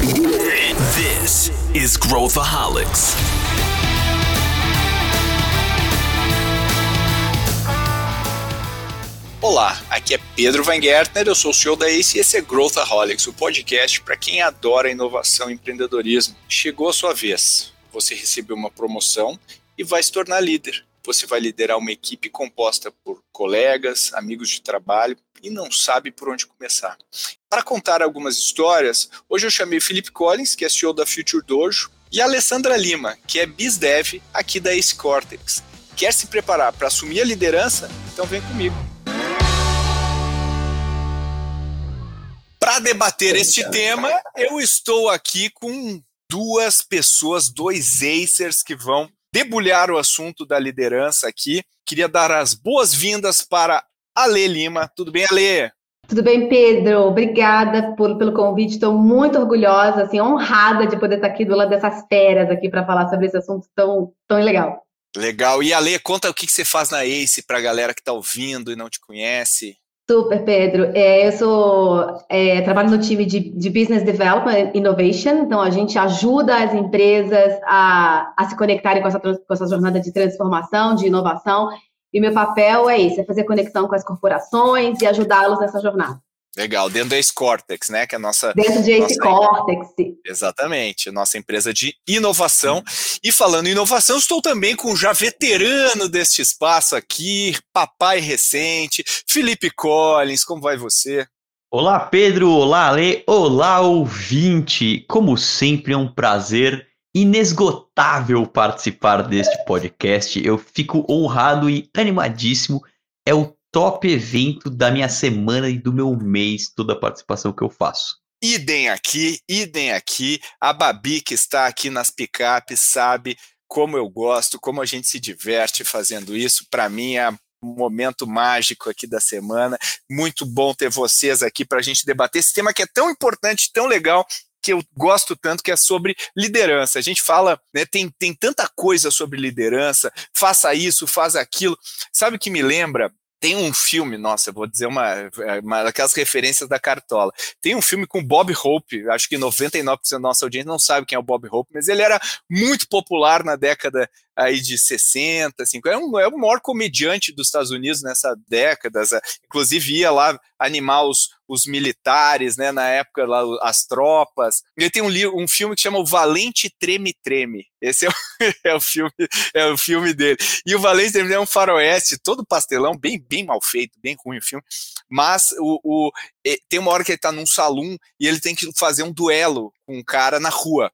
This is Growthaholics. Olá, aqui é Pedro Van Gertner, eu sou o CEO da ACE e esse é Growthaholics, o podcast para quem adora inovação e empreendedorismo. Chegou a sua vez. Você recebeu uma promoção e vai se tornar líder. Você vai liderar uma equipe composta por colegas, amigos de trabalho e não sabe por onde começar. Para contar algumas histórias, hoje eu chamei Felipe Collins, que é CEO da Future Dojo, e a Alessandra Lima, que é BizDev aqui da Ace Cortex. Quer se preparar para assumir a liderança? Então vem comigo. Para debater este tema, eu estou aqui com duas pessoas, dois acers que vão debulhar o assunto da liderança aqui. Queria dar as boas-vindas para Ale Lima. Tudo bem, Ale? Tudo bem, Pedro? Obrigada por, pelo convite. Estou muito orgulhosa, assim, honrada de poder estar aqui do lado dessas feras aqui para falar sobre esse assunto tão, tão legal. Legal. E Ale, conta o que, que você faz na ACE para a galera que está ouvindo e não te conhece. Super, Pedro. É, eu sou é, trabalho no time de, de, Business Development Innovation, então a gente ajuda as empresas a, a se conectarem com essa, com essa jornada de transformação, de inovação, e meu papel é esse, é fazer conexão com as corporações e ajudá-los nessa jornada. Legal, dentro da Ace Cortex, né? Que é a nossa. Dentro de Ace Cortex. Exatamente, nossa empresa de inovação. E falando em inovação, estou também com o já veterano deste espaço aqui, papai recente, Felipe Collins. Como vai você? Olá, Pedro. Olá, Ale. Olá, ouvinte. Como sempre, é um prazer inesgotável participar deste podcast. Eu fico honrado e animadíssimo. É o top evento da minha semana e do meu mês, toda a participação que eu faço. Idem aqui, idem aqui. A Babi, que está aqui nas picapes, sabe como eu gosto, como a gente se diverte fazendo isso. Para mim é um momento mágico aqui da semana. Muito bom ter vocês aqui para a gente debater esse tema que é tão importante, tão legal, que eu gosto tanto, que é sobre liderança. A gente fala, né, tem, tem tanta coisa sobre liderança, faça isso, faz aquilo. Sabe o que me lembra? Tem um filme, nossa, eu vou dizer uma, uma daquelas referências da cartola. Tem um filme com Bob Hope, acho que 99% da nossa audiência não sabe quem é o Bob Hope, mas ele era muito popular na década aí de 60, 50. É, um, é o maior comediante dos Estados Unidos nessa década. Inclusive ia lá animar os, os militares, né? Na época lá, as tropas. Ele tem um, um filme que chama O Valente Treme Treme. Esse é o, é o, filme, é o filme dele. E o Valente Treme Treme é um faroeste, todo pastelão, bem, bem mal feito, bem ruim o filme. Mas o, o tem uma hora que ele está num salão e ele tem que fazer um duelo com um cara na rua.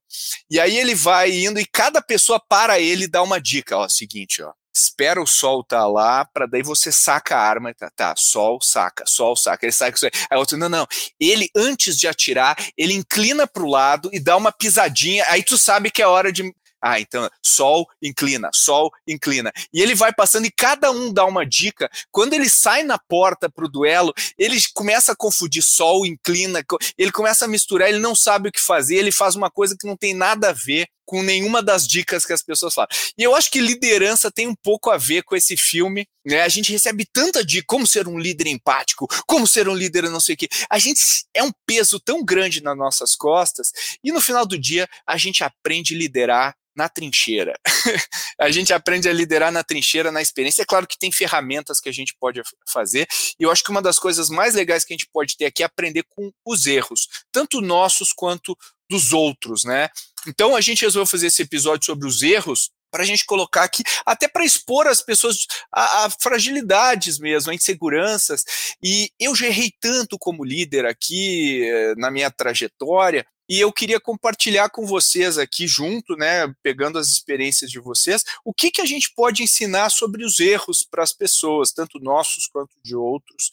E aí ele vai indo e cada pessoa para ele e dá uma dica, ó, seguinte, ó. Espera o sol tá lá, para daí você saca a arma, tá, tá, sol, saca, sol, saca, ele saca isso aí. Aí outro, não, não, ele antes de atirar, ele inclina pro lado e dá uma pisadinha, aí tu sabe que é hora de, ah, então, sol, inclina, sol, inclina. E ele vai passando e cada um dá uma dica. Quando ele sai na porta para o duelo, ele começa a confundir sol, inclina, ele começa a misturar, ele não sabe o que fazer, ele faz uma coisa que não tem nada a ver com nenhuma das dicas que as pessoas falam. E eu acho que liderança tem um pouco a ver com esse filme. Né? A gente recebe tanta dica, como ser um líder empático, como ser um líder não sei o quê. A gente é um peso tão grande nas nossas costas e no final do dia a gente aprende a liderar na trincheira. a gente aprende a liderar na trincheira, na experiência. É claro que tem ferramentas que a gente pode fazer, e eu acho que uma das coisas mais legais que a gente pode ter aqui é aprender com os erros, tanto nossos quanto dos outros, né? Então a gente resolveu fazer esse episódio sobre os erros para a gente colocar aqui, até para expor as pessoas a, a, fragilidades mesmo, a inseguranças. E eu já errei tanto como líder aqui eh, na minha trajetória, e eu queria compartilhar com vocês aqui junto, né, pegando as experiências de vocês, o que, que a gente pode ensinar sobre os erros para as pessoas, tanto nossos quanto de outros.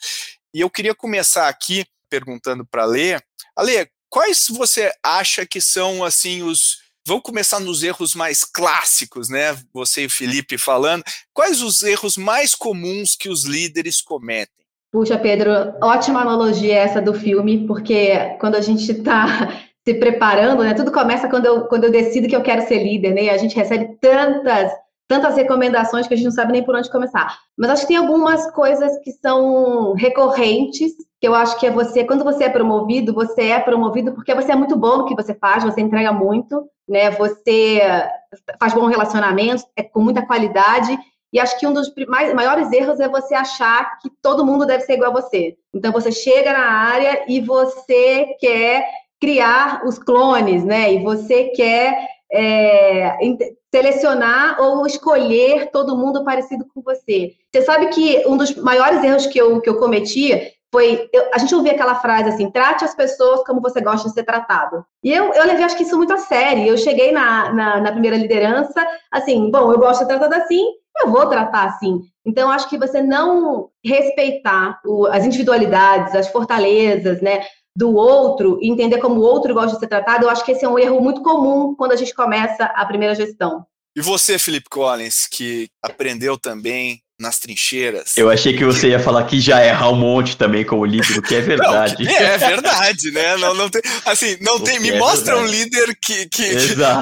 E eu queria começar aqui perguntando para a Lê, Alê, quais você acha que são assim os Vamos começar nos erros mais clássicos, né? Você e o Felipe falando. Quais os erros mais comuns que os líderes cometem? Puxa, Pedro, ótima analogia essa do filme, porque quando a gente está se preparando, né? Tudo começa quando eu, quando eu decido que eu quero ser líder, né? A gente recebe tantas, tantas recomendações que a gente não sabe nem por onde começar. Mas acho que tem algumas coisas que são recorrentes, que eu acho que é você, quando você é promovido, você é promovido porque você é muito bom no que você faz, você entrega muito, né? Você faz bom relacionamento, é com muita qualidade. E acho que um dos mais, maiores erros é você achar que todo mundo deve ser igual a você. Então você chega na área e você quer criar os clones, né? E você quer é, selecionar ou escolher todo mundo parecido com você. Você sabe que um dos maiores erros que eu, que eu cometi foi. Eu, a gente ouvia aquela frase assim: trate as pessoas como você gosta de ser tratado. E eu, eu levei, acho que isso muito a sério. Eu cheguei na, na, na primeira liderança, assim, bom, eu gosto de ser tratada assim, eu vou tratar assim. Então, acho que você não respeitar o, as individualidades, as fortalezas, né? Do outro entender como o outro gosta de ser tratado, eu acho que esse é um erro muito comum quando a gente começa a primeira gestão. E você, Felipe Collins, que aprendeu também nas trincheiras. Eu achei que você ia falar que já erra um monte também como líder, o que é verdade. Não, é, verdade, né? Não, não tem, assim, não tem. Me é mostra verdade. um líder que, que,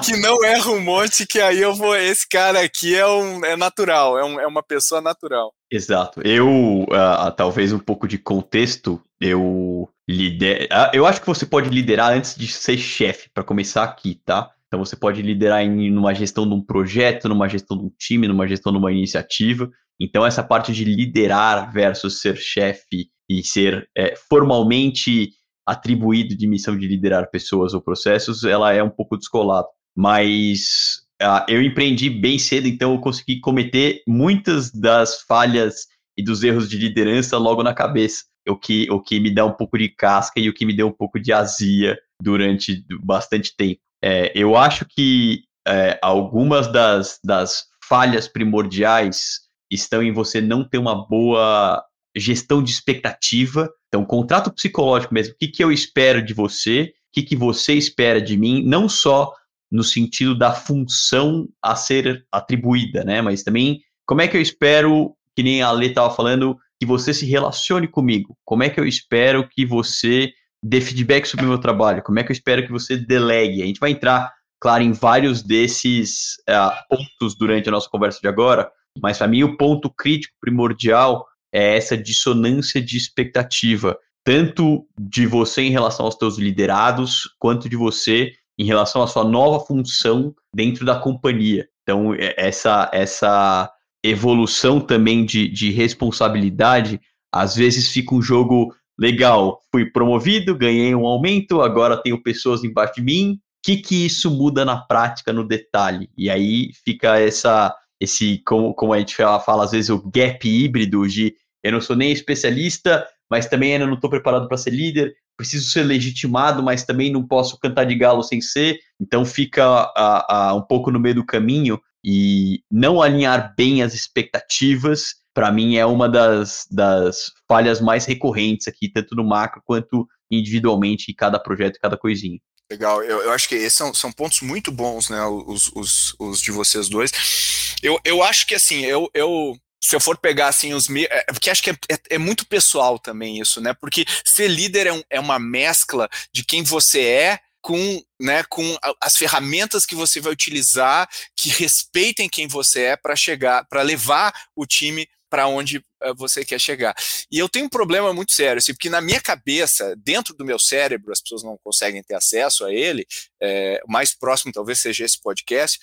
que, não erra um monte, que aí eu vou. Esse cara aqui é, um, é natural, é, um, é uma pessoa natural. Exato. Eu, uh, talvez um pouco de contexto, eu lidero. Uh, eu acho que você pode liderar antes de ser chefe, para começar aqui, tá? Então você pode liderar em numa gestão de um projeto, numa gestão de um time, numa gestão de uma iniciativa. Então essa parte de liderar versus ser chefe e ser é, formalmente atribuído de missão de liderar pessoas ou processos, ela é um pouco descolada. Mas uh, eu empreendi bem cedo, então eu consegui cometer muitas das falhas e dos erros de liderança logo na cabeça. O que, o que me dá um pouco de casca e o que me deu um pouco de azia durante bastante tempo. É, eu acho que é, algumas das, das falhas primordiais estão em você não ter uma boa gestão de expectativa. Então, contrato psicológico mesmo. O que, que eu espero de você? O que, que você espera de mim? Não só no sentido da função a ser atribuída, né? Mas também como é que eu espero, que nem a Lê estava falando, que você se relacione comigo? Como é que eu espero que você dê feedback sobre o meu trabalho? Como é que eu espero que você delegue? A gente vai entrar, claro, em vários desses uh, pontos durante a nossa conversa de agora, mas para mim o ponto crítico primordial é essa dissonância de expectativa, tanto de você em relação aos teus liderados, quanto de você em relação à sua nova função dentro da companhia. Então, é, essa, essa evolução também de, de responsabilidade, às vezes fica um jogo legal. Fui promovido, ganhei um aumento, agora tenho pessoas embaixo de mim. O que, que isso muda na prática, no detalhe? E aí fica essa, esse, como, como a gente fala, fala às vezes, o gap híbrido de eu não sou nem especialista, mas também ainda não estou preparado para ser líder, preciso ser legitimado, mas também não posso cantar de galo sem ser, então fica a, a, um pouco no meio do caminho e não alinhar bem as expectativas, para mim é uma das, das falhas mais recorrentes aqui, tanto no macro quanto individualmente em cada projeto, cada coisinha. Legal, eu, eu acho que esses são, são pontos muito bons, né, os, os, os de vocês dois. Eu, eu acho que, assim, eu, eu se eu for pegar assim os é, porque acho que é, é, é, muito pessoal também isso, né? Porque ser líder é, um, é uma mescla de quem você é com, né, com as ferramentas que você vai utilizar que respeitem quem você é para chegar, para levar o time para onde uh, você quer chegar. E eu tenho um problema muito sério, assim, porque na minha cabeça, dentro do meu cérebro, as pessoas não conseguem ter acesso a ele, é, mais próximo talvez seja esse podcast,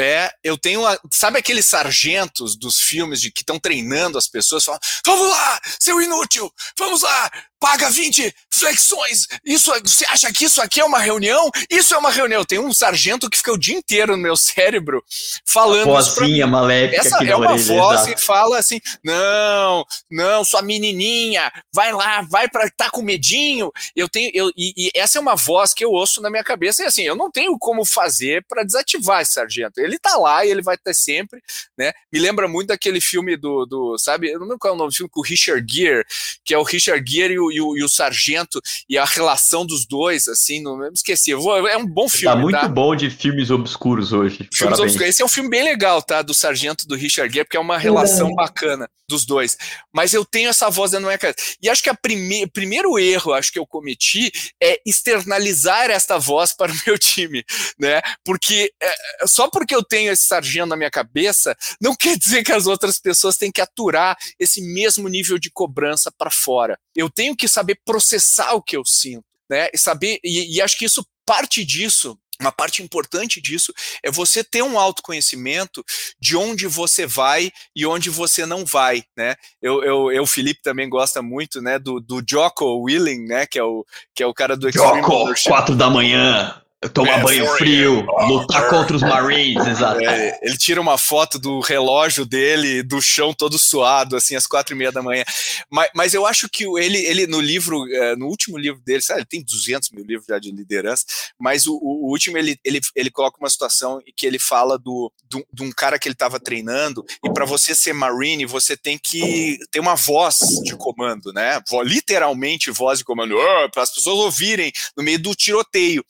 é, eu tenho. A, sabe aqueles sargentos dos filmes de que estão treinando as pessoas? Falam, vamos lá, seu inútil, vamos lá, paga 20 flexões. Isso, você acha que isso aqui é uma reunião? Isso é uma reunião. Tem um sargento que fica o dia inteiro no meu cérebro falando. A vozinha maléfica. Essa é uma orelha, voz exato. que fala assim: não, não, sua menininha, vai lá, vai para tá com medinho. Eu tenho, eu, e, e, essa é uma voz que eu ouço na minha cabeça. E assim, eu não tenho como fazer para desativar esse sargento. Ele tá lá e ele vai ter sempre, né? Me lembra muito daquele filme do, do sabe? Eu não lembro qual é o nome do filme com o Richard Gere, que é o Richard Gere e o o, e, o, e o sargento e a relação dos dois, assim, não me esqueci. Vou, é um bom tá filme. Tá muito tá? bom de filmes obscuros hoje. Filmes obscuros. Esse é um filme bem legal, tá? Do sargento do Richard Gere, porque é uma relação bacana dos dois. Mas eu tenho essa voz da minha cabeça. E acho que o prime primeiro erro, acho que eu cometi, é externalizar esta voz para o meu time, né? Porque é, só porque eu tenho esse sargento na minha cabeça, não quer dizer que as outras pessoas têm que aturar esse mesmo nível de cobrança para fora. Eu tenho que saber processar o que eu sinto, né? E saber, e, e acho que isso parte disso uma parte importante disso é você ter um autoconhecimento de onde você vai e onde você não vai, né? Eu, eu, eu Felipe também gosta muito, né, do, do Jocko Willing, né, que é o que é o cara do Extreme Jocko, quatro da manhã. Tomar é, banho frio, lutar contra os Marines, exato. É, ele tira uma foto do relógio dele, do chão todo suado, assim, às quatro e meia da manhã. Mas, mas eu acho que ele, ele no livro, é, no último livro dele, sabe, ele tem 200 mil livros já de liderança, mas o, o último ele, ele, ele coloca uma situação em que ele fala do, do, de um cara que ele estava treinando, e para você ser Marine, você tem que ter uma voz de comando, né? Literalmente voz de comando, oh, para as pessoas ouvirem no meio do tiroteio.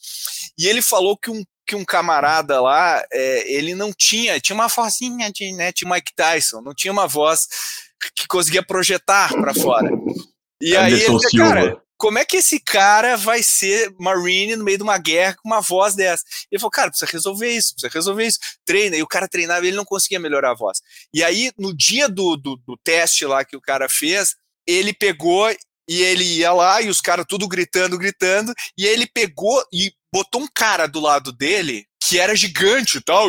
E ele falou que um que um camarada lá, é, ele não tinha, tinha uma vozinha de, né, de Mike Tyson, não tinha uma voz que conseguia projetar para fora. E Anderson aí ele, cara, como é que esse cara vai ser Marine no meio de uma guerra com uma voz dessa? Ele falou, cara, precisa resolver isso, precisa resolver isso. Treina. E o cara treinava e ele não conseguia melhorar a voz. E aí, no dia do, do, do teste lá que o cara fez, ele pegou e ele ia lá e os caras tudo gritando, gritando, e ele pegou e botou um cara do lado dele que era gigante e tal,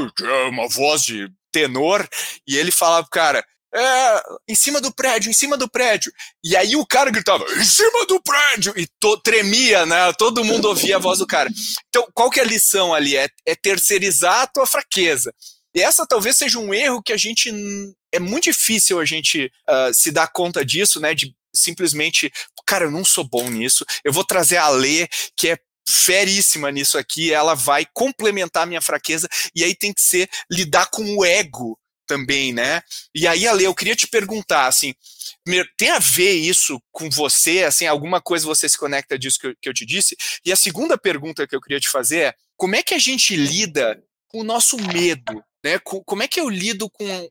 uma voz de tenor, e ele falava pro cara, é, em cima do prédio, em cima do prédio. E aí o cara gritava, em cima do prédio! E to, tremia, né? Todo mundo ouvia a voz do cara. Então, qual que é a lição ali? É, é terceirizar a tua fraqueza. E essa talvez seja um erro que a gente. É muito difícil a gente uh, se dar conta disso, né? De simplesmente, cara, eu não sou bom nisso. Eu vou trazer a Lê, que é feríssima nisso aqui, ela vai complementar a minha fraqueza, e aí tem que ser lidar com o ego também, né? E aí, Ale, eu queria te perguntar, assim, tem a ver isso com você, assim, alguma coisa você se conecta disso que eu, que eu te disse? E a segunda pergunta que eu queria te fazer é, como é que a gente lida com o nosso medo, né? Como é que eu lido com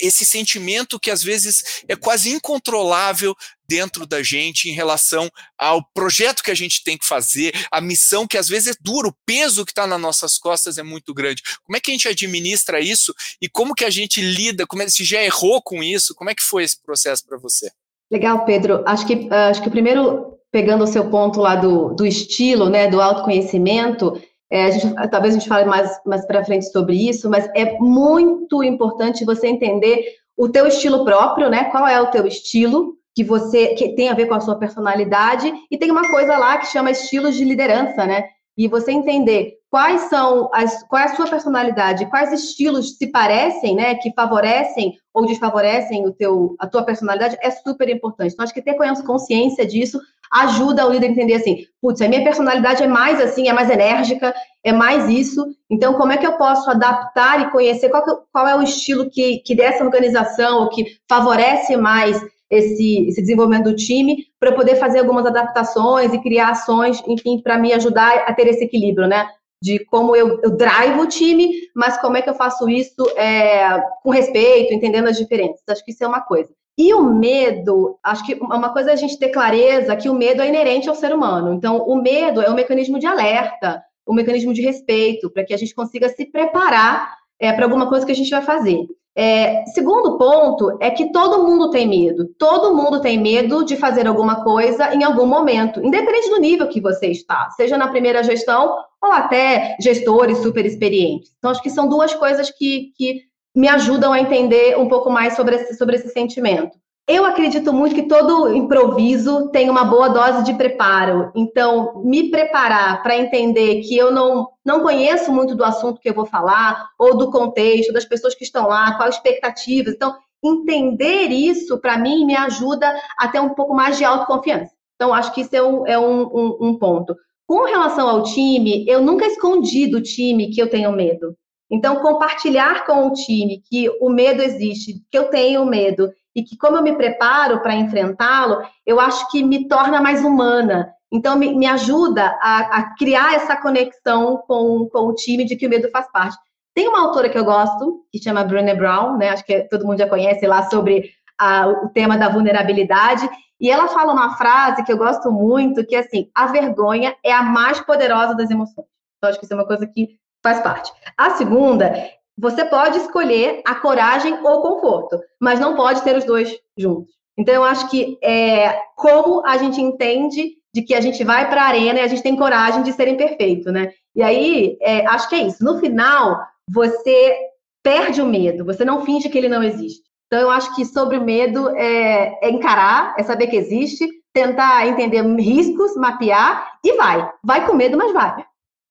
esse sentimento que às vezes é quase incontrolável dentro da gente em relação ao projeto que a gente tem que fazer, a missão que às vezes é dura, o peso que está nas nossas costas é muito grande. Como é que a gente administra isso e como que a gente lida, como é, se já errou com isso, como é que foi esse processo para você? Legal, Pedro. Acho que, acho que primeiro, pegando o seu ponto lá do, do estilo, né, do autoconhecimento, é, a gente, talvez a gente fale mais, mais para frente sobre isso, mas é muito importante você entender o teu estilo próprio, né? Qual é o teu estilo que você que tem a ver com a sua personalidade e tem uma coisa lá que chama estilos de liderança, né? E você entender quais são as qual é a sua personalidade, quais estilos se parecem, né, que favorecem ou desfavorecem o teu a tua personalidade é super importante. Então acho que ter consciência disso ajuda o líder a entender assim, putz, a minha personalidade é mais assim, é mais enérgica, é mais isso. Então, como é que eu posso adaptar e conhecer qual, que, qual é o estilo que, que dessa organização ou que favorece mais esse, esse desenvolvimento do time para poder fazer algumas adaptações e criar ações, enfim, para me ajudar a ter esse equilíbrio, né? De como eu, eu drive o time, mas como é que eu faço isso é, com respeito, entendendo as diferenças. Acho que isso é uma coisa. E o medo, acho que uma coisa é a gente ter clareza que o medo é inerente ao ser humano. Então, o medo é um mecanismo de alerta, um mecanismo de respeito, para que a gente consiga se preparar é, para alguma coisa que a gente vai fazer. É, segundo ponto é que todo mundo tem medo. Todo mundo tem medo de fazer alguma coisa em algum momento, independente do nível que você está, seja na primeira gestão ou até gestores super experientes. Então, acho que são duas coisas que, que me ajudam a entender um pouco mais sobre esse, sobre esse sentimento. Eu acredito muito que todo improviso tem uma boa dose de preparo. Então, me preparar para entender que eu não, não conheço muito do assunto que eu vou falar, ou do contexto, das pessoas que estão lá, quais expectativas. Então, entender isso, para mim, me ajuda a ter um pouco mais de autoconfiança. Então, acho que isso é um, é um, um, um ponto. Com relação ao time, eu nunca escondi do time que eu tenho medo. Então, compartilhar com o time que o medo existe, que eu tenho medo e que como eu me preparo para enfrentá-lo, eu acho que me torna mais humana. Então, me, me ajuda a, a, criar essa conexão com, com o time de que o medo faz parte. Tem uma autora que eu gosto, que chama Brené Brown, né? Acho que todo mundo já conhece lá sobre a, o tema da vulnerabilidade. E ela fala uma frase que eu gosto muito, que é assim, a vergonha é a mais poderosa das emoções. Então, acho que isso é uma coisa que faz parte. A segunda, você pode escolher a coragem ou o conforto, mas não pode ter os dois juntos. Então, eu acho que é como a gente entende de que a gente vai para a arena e a gente tem coragem de ser imperfeito, né? E aí, é, acho que é isso. No final, você perde o medo, você não finge que ele não existe. Então, eu acho que sobre o medo é, é encarar, é saber que existe, tentar entender riscos, mapear e vai. Vai com medo, mas vai.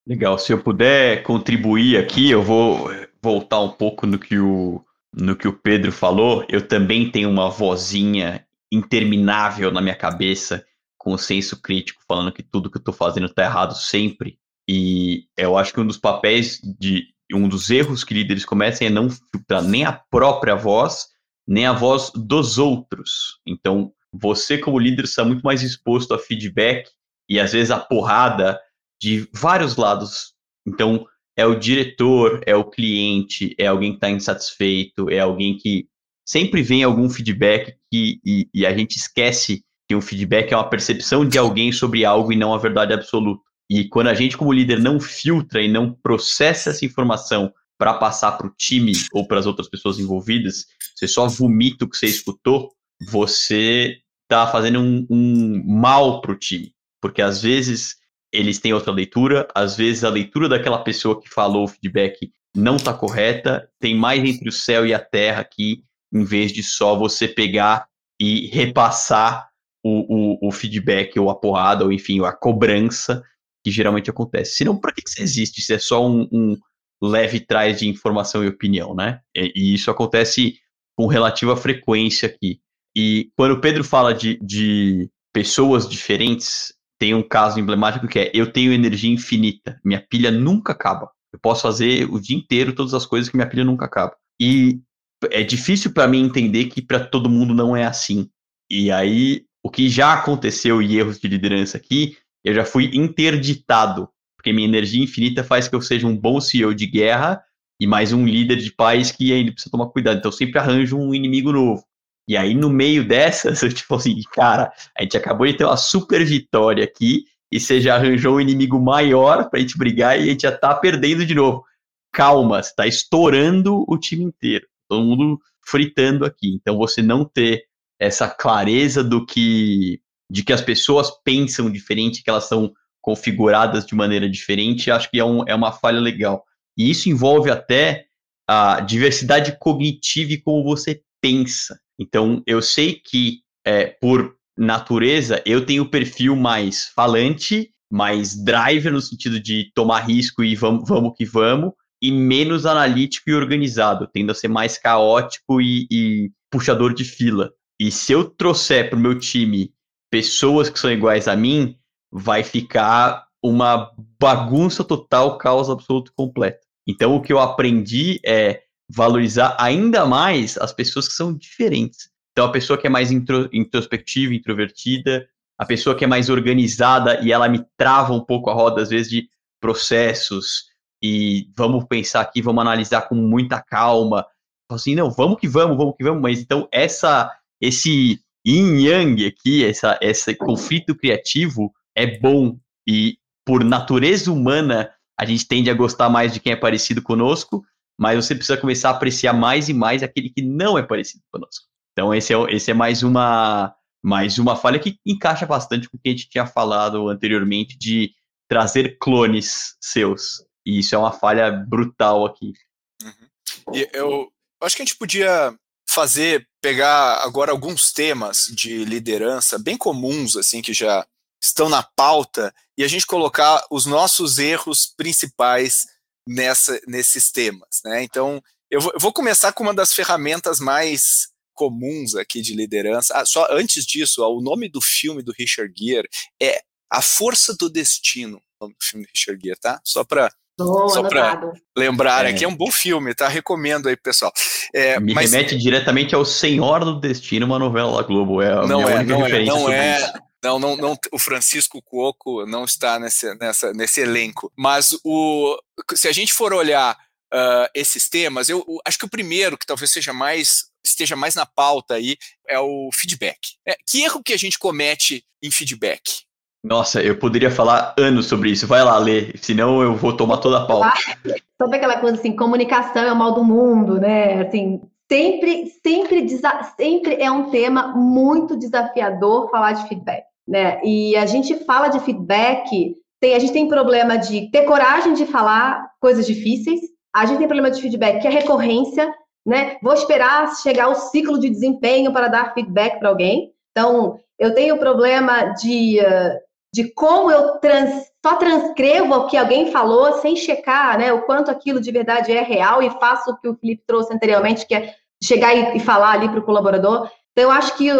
Legal. Se eu puder contribuir aqui, eu vou voltar um pouco no que o, no que o Pedro falou. Eu também tenho uma vozinha interminável na minha cabeça, com o senso crítico, falando que tudo que eu estou fazendo está errado sempre. E eu acho que um dos papéis de um dos erros que líderes cometem é não filtrar nem a própria voz nem a voz dos outros. Então, você, como líder, está muito mais exposto a feedback e às vezes a porrada de vários lados. Então, é o diretor, é o cliente, é alguém que está insatisfeito, é alguém que sempre vem algum feedback que, e, e, a gente esquece que um feedback é uma percepção de alguém sobre algo e não a verdade absoluta. E quando a gente, como líder, não filtra e não processa essa informação para passar para o time ou para as outras pessoas envolvidas, você só vomita o que você escutou, você está fazendo um, um mal para o time. Porque às vezes eles têm outra leitura, às vezes a leitura daquela pessoa que falou o feedback não está correta, tem mais entre o céu e a terra aqui, em vez de só você pegar e repassar o, o, o feedback ou a porrada, ou enfim, a cobrança que geralmente acontece. Senão, para que, você existe? Se é só um, um leve trás de informação e opinião, né? E, e, isso acontece com relativa frequência aqui. E quando o Pedro fala de, de pessoas diferentes, tem um caso emblemático que é: eu tenho energia infinita, minha pilha nunca acaba. Eu posso fazer o dia inteiro todas as coisas que minha pilha nunca acaba. E é difícil para mim entender que para todo mundo não é assim. E aí, o que já aconteceu e erros de liderança aqui, eu já fui interditado porque minha energia infinita faz que eu seja um bom CEO de guerra e mais um líder de paz que ainda precisa tomar cuidado. Então, eu sempre arranjo um inimigo novo. E aí, no meio dessas, eu tipo assim, cara, a gente acabou de ter uma super vitória aqui e você já arranjou um inimigo maior pra gente brigar e a gente já tá perdendo de novo. Calma, você tá estourando o time inteiro. Todo mundo fritando aqui. Então, você não ter essa clareza do que de que as pessoas pensam diferente, que elas são configuradas de maneira diferente, acho que é, um, é uma falha legal. E isso envolve até a diversidade cognitiva e como você pensa. Então, eu sei que, é, por natureza, eu tenho o perfil mais falante, mais driver no sentido de tomar risco e vamos, que vamos, e menos analítico e organizado, tendo a ser mais caótico e, e puxador de fila. E se eu trouxer para o meu time pessoas que são iguais a mim, vai ficar uma bagunça total, caos absoluto completo. Então, o que eu aprendi é valorizar ainda mais as pessoas que são diferentes. Então, a pessoa que é mais intro, introspectiva, introvertida, a pessoa que é mais organizada e ela me trava um pouco a roda, às vezes, de processos e vamos pensar aqui, vamos analisar com muita calma. Assim, não, vamos que vamos, vamos que vamos, mas então essa, esse yin yang aqui, essa, esse conflito criativo, é bom e por natureza humana a gente tende a gostar mais de quem é parecido conosco, mas você precisa começar a apreciar mais e mais aquele que não é parecido conosco. Então esse é, esse é mais uma mais uma falha que encaixa bastante com o que a gente tinha falado anteriormente de trazer clones seus. E isso é uma falha brutal aqui. Uhum. E eu, acho que a gente podia fazer, pegar agora alguns temas de liderança bem comuns, assim, que já estão na pauta e a gente colocar os nossos erros principais nessa, nesses temas. Né? Então, eu vou, eu vou começar com uma das ferramentas mais comuns aqui de liderança. Ah, só antes disso, ó, o nome do filme do Richard Gere é A Força do Destino, o nome do filme do Richard Gere, tá? Só para Só para lembrar é. aqui, é um bom filme, tá? Recomendo aí, pessoal. É, Me mas... remete diretamente ao Senhor do Destino, uma novela da Globo. É a não minha é, única não é, não é. Não, não, não, o Francisco Cuoco não está nesse, nessa, nesse elenco. Mas o, se a gente for olhar uh, esses temas, eu, eu acho que o primeiro, que talvez seja mais esteja mais na pauta aí, é o feedback. É, que erro que a gente comete em feedback? Nossa, eu poderia falar anos sobre isso. Vai lá, Lê, senão eu vou tomar toda a pauta. Sabe aquela coisa assim, comunicação é o mal do mundo, né? Assim, sempre, sempre, sempre é um tema muito desafiador falar de feedback, né? E a gente fala de feedback, tem, a gente tem problema de ter coragem de falar coisas difíceis, a gente tem problema de feedback que é recorrência, né? Vou esperar chegar o ciclo de desempenho para dar feedback para alguém. Então, eu tenho problema de, de como eu trans, só transcrevo o que alguém falou sem checar né, o quanto aquilo de verdade é real e faço o que o Felipe trouxe anteriormente, que é chegar e, e falar ali para o colaborador. Então, eu acho que um,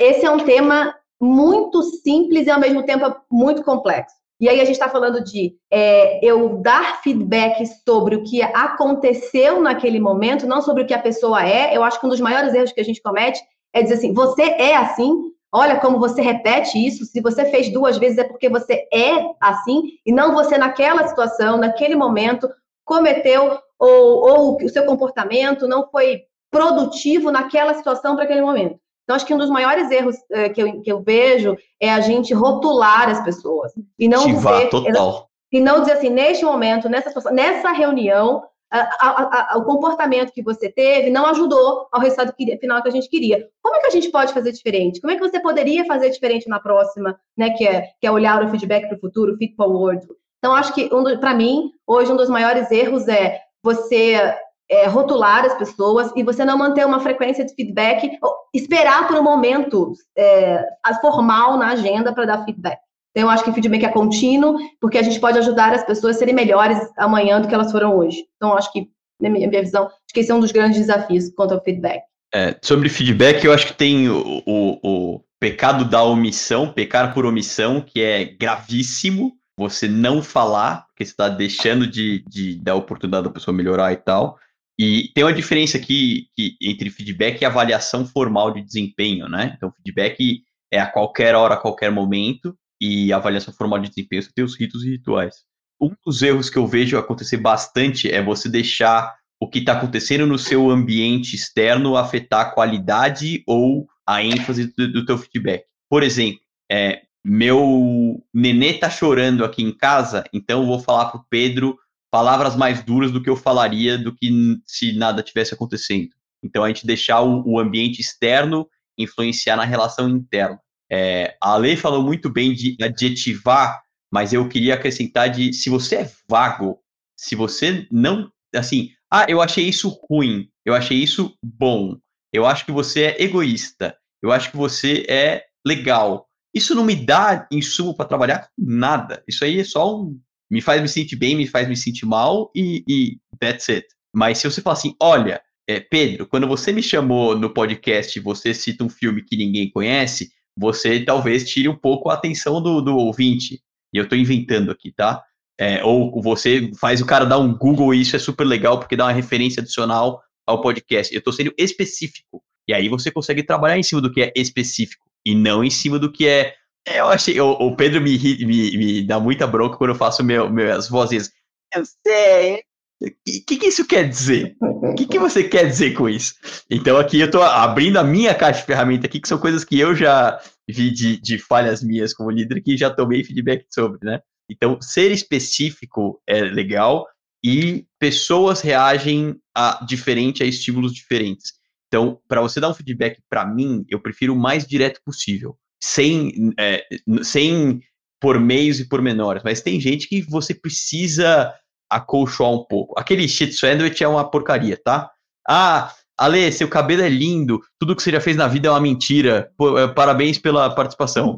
esse é um tema muito simples e, ao mesmo tempo, muito complexo. E aí a gente está falando de é, eu dar feedback sobre o que aconteceu naquele momento, não sobre o que a pessoa é. Eu acho que um dos maiores erros que a gente comete é dizer assim: você é assim, olha como você repete isso. Se você fez duas vezes é porque você é assim, e não você naquela situação, naquele momento, cometeu ou, ou o seu comportamento não foi produtivo naquela situação para aquele momento. Então, acho que um dos maiores erros é, que, eu, que eu vejo é a gente rotular as pessoas. E não dizer, total. E não dizer assim, neste momento, nessa, situação, nessa reunião, a, a, a, o comportamento que você teve não ajudou ao resultado que, final que a gente queria. Como é que a gente pode fazer diferente? Como é que você poderia fazer diferente na próxima, né? Que é, que é olhar o feedback para o futuro, feed forward. Então, acho que, um para mim, hoje, um dos maiores erros é você é, rotular as pessoas e você não manter uma frequência de feedback, esperar por um momento é, formal na agenda para dar feedback. Então, eu acho que feedback é contínuo, porque a gente pode ajudar as pessoas a serem melhores amanhã do que elas foram hoje. Então, acho que, na minha, minha visão, acho que esse é um dos grandes desafios quanto ao feedback. É, sobre feedback, eu acho que tem o, o, o pecado da omissão, pecar por omissão, que é gravíssimo. Você não falar, porque você está deixando de, de dar oportunidade da pessoa melhorar e tal. E tem uma diferença aqui que, entre feedback e avaliação formal de desempenho, né? Então, feedback é a qualquer hora, a qualquer momento, e avaliação formal de desempenho você tem os ritos e rituais. Um dos erros que eu vejo acontecer bastante é você deixar o que está acontecendo no seu ambiente externo afetar a qualidade ou a ênfase do, do teu feedback. Por exemplo, é, meu nenê tá chorando aqui em casa, então eu vou falar pro Pedro palavras mais duras do que eu falaria do que se nada tivesse acontecendo. Então a gente deixar o, o ambiente externo influenciar na relação interna. É, a lei falou muito bem de adjetivar, mas eu queria acrescentar de se você é vago, se você não, assim, ah, eu achei isso ruim, eu achei isso bom, eu acho que você é egoísta, eu acho que você é legal. Isso não me dá insumo para trabalhar nada. Isso aí é só um me faz me sentir bem, me faz me sentir mal e, e that's it. Mas se você falar assim, olha, é, Pedro, quando você me chamou no podcast você cita um filme que ninguém conhece, você talvez tire um pouco a atenção do, do ouvinte. E eu estou inventando aqui, tá? É, ou você faz o cara dar um Google e isso é super legal porque dá uma referência adicional ao podcast. Eu estou sendo específico. E aí você consegue trabalhar em cima do que é específico e não em cima do que é é, eu achei. O, o Pedro me, me, me dá muita bronca quando eu faço meu, minhas vozes. Eu sei. O que, que isso quer dizer? O que, que você quer dizer com isso? Então aqui eu estou abrindo a minha caixa de ferramenta aqui, que são coisas que eu já vi de, de falhas minhas como líder que já tomei feedback sobre, né? Então, ser específico é legal e pessoas reagem a, diferente a estímulos diferentes. Então, para você dar um feedback para mim, eu prefiro o mais direto possível sem, é, sem por meios e pormenores, mas tem gente que você precisa acolchoar um pouco. Aquele shit sandwich é uma porcaria, tá? Ah, Ale, seu cabelo é lindo, tudo que você já fez na vida é uma mentira. É, parabéns pela participação.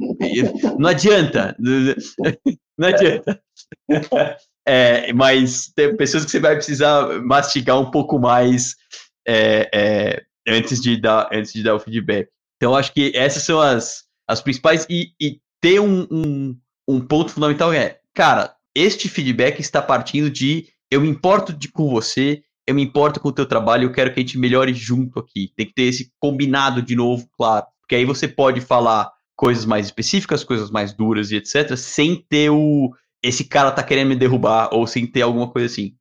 Não adianta. Não adianta. É, mas tem pessoas que você vai precisar mastigar um pouco mais é, é, antes, de dar, antes de dar o feedback. Então, acho que essas são as, as principais. E, e ter um, um, um, ponto fundamental é, cara, este feedback está partindo de eu me importo de, com você, eu me importo com o teu trabalho, eu quero que a gente melhore junto aqui. Tem que ter esse combinado de novo, claro. Porque aí você pode falar coisas mais específicas, coisas mais duras e etc, sem ter o esse cara tá querendo me derrubar ou sem ter alguma coisa assim.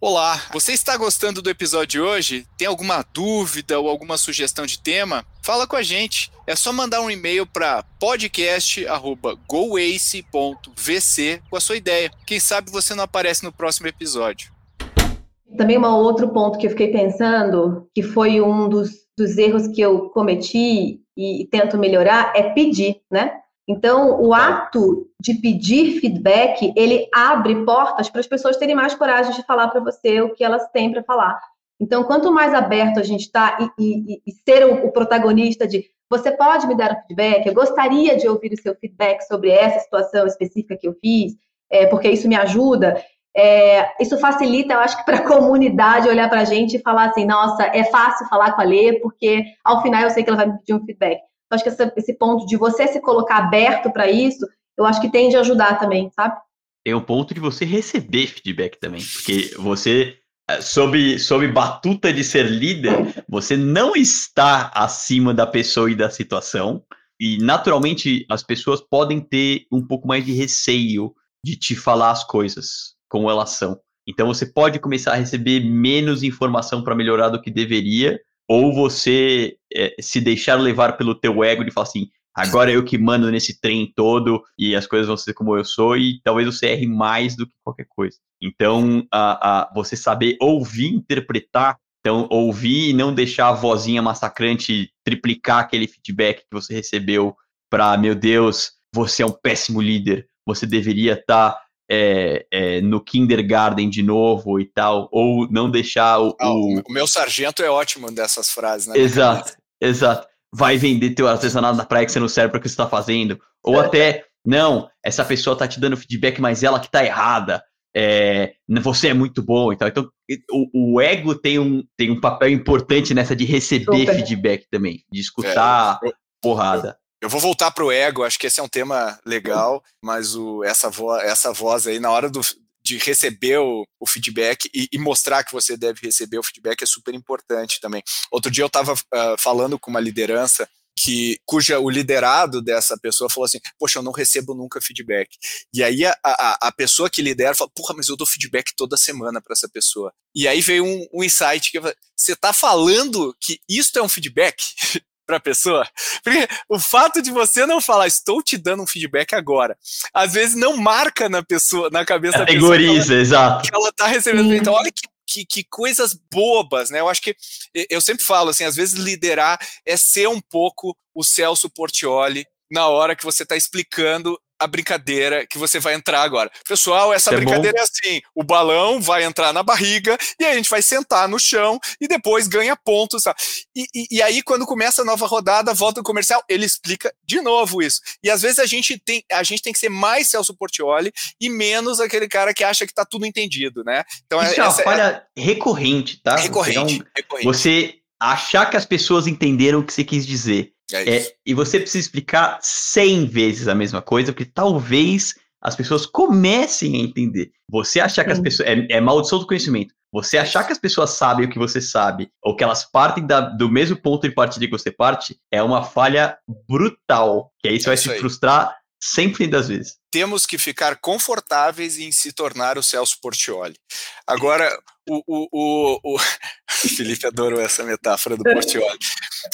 Olá, você está gostando do episódio de hoje? Tem alguma dúvida ou alguma sugestão de tema? Fala com a gente. É só mandar um e-mail para podcast@goace.vc com a sua ideia. Quem sabe você não aparece no próximo episódio. Também um outro ponto que eu fiquei pensando, que foi um dos, dos erros que eu cometi e, e tento melhorar, é pedir, né? Então, o ato de pedir feedback, ele abre portas para as pessoas terem mais coragem de falar para você o que elas têm para falar. Então, quanto mais aberto a gente está e, e, e, ser o, o, protagonista de você pode me dar um feedback, eu gostaria de ouvir o seu feedback sobre essa situação específica que eu fiz, é, porque isso me ajuda. É, isso facilita, eu acho que para a comunidade olhar para a gente e falar assim, nossa, é fácil falar com a Lê, porque ao final eu sei que ela vai me pedir um feedback acho que essa, esse ponto de você se colocar aberto para isso, eu acho que tende a ajudar também, sabe? Tem o ponto de você receber feedback também, porque você, sob, sob batuta de ser líder, você não está acima da pessoa e da situação, e naturalmente as pessoas podem ter um pouco mais de receio de te falar as coisas como elas são. Então você pode começar a receber menos informação para melhorar do que deveria, ou você é, se deixar levar pelo teu ego de falar assim, agora eu que mando nesse trem todo e as coisas vão ser como eu sou e talvez você erre mais do que qualquer coisa. Então, a, a, você saber ouvir, interpretar, então ouvir e não deixar a vozinha massacrante triplicar aquele feedback que você recebeu para, meu Deus, você é um péssimo líder, você deveria estar tá é, é, no kindergarten de novo e tal, ou não deixar o. Ah, o... o meu sargento é ótimo dessas frases, né? Exato, exato. Vai vender teu artesanato na praia que você não serve para o que você está fazendo. Ou é. até, não, essa pessoa tá te dando feedback, mas ela que tá errada. É, você é muito bom e tal. Então, o, o, ego tem um, tem um papel importante nessa de receber Super. feedback também, de escutar é, porrada. Eu vou voltar para o ego, acho que esse é um tema legal, mas o, essa, vo, essa voz aí, na hora do, de receber o, o feedback e, e, mostrar que você deve receber o feedback é super importante também. Outro dia eu estava uh, ah, falando com uma liderança que cuja o liderado dessa pessoa falou assim, poxa, eu não recebo nunca feedback. E aí a, a, a pessoa que lidera fala, porra, mas eu dou feedback toda semana para essa pessoa. E aí veio um, um insight que você está falando que isto é um feedback? para a pessoa. Porque o fato de você não falar, estou te dando um feedback agora, às vezes não marca na pessoa, na cabeça Categoriza, da pessoa. exato. Que ela está recebendo. Então, olha que, que, que, coisas bobas, né? Eu acho que eu sempre falo assim, às vezes liderar é ser um pouco o Celso Portioli na hora que você está explicando a brincadeira que você vai entrar agora. Pessoal, essa é brincadeira bom. é assim: o balão vai entrar na barriga e a gente vai sentar no chão e depois ganha pontos. E, e, e, aí, quando começa a nova rodada, volta o comercial, ele explica de novo isso. E às vezes a gente tem, a gente tem que ser mais Celso Portioli e menos aquele cara que acha que está tudo entendido, né? Então, isso é uma é falha é... recorrente, tá? Recorrente, recorrente. Você achar que as pessoas entenderam o que você quis dizer. É é, e você precisa explicar 100 vezes a mesma coisa, porque talvez as pessoas comecem a entender. Você achar que as pessoas. É, é maldição do conhecimento. Você achar que as pessoas sabem o que você sabe, ou que elas partem da, do mesmo ponto de partida que você parte, é uma falha brutal. Que aí você é vai se aí. frustrar sempre das vezes. Temos que ficar confortáveis em se tornar o Celso Portioli. Agora, o, o, o, o... Felipe adorou essa metáfora do Portioli.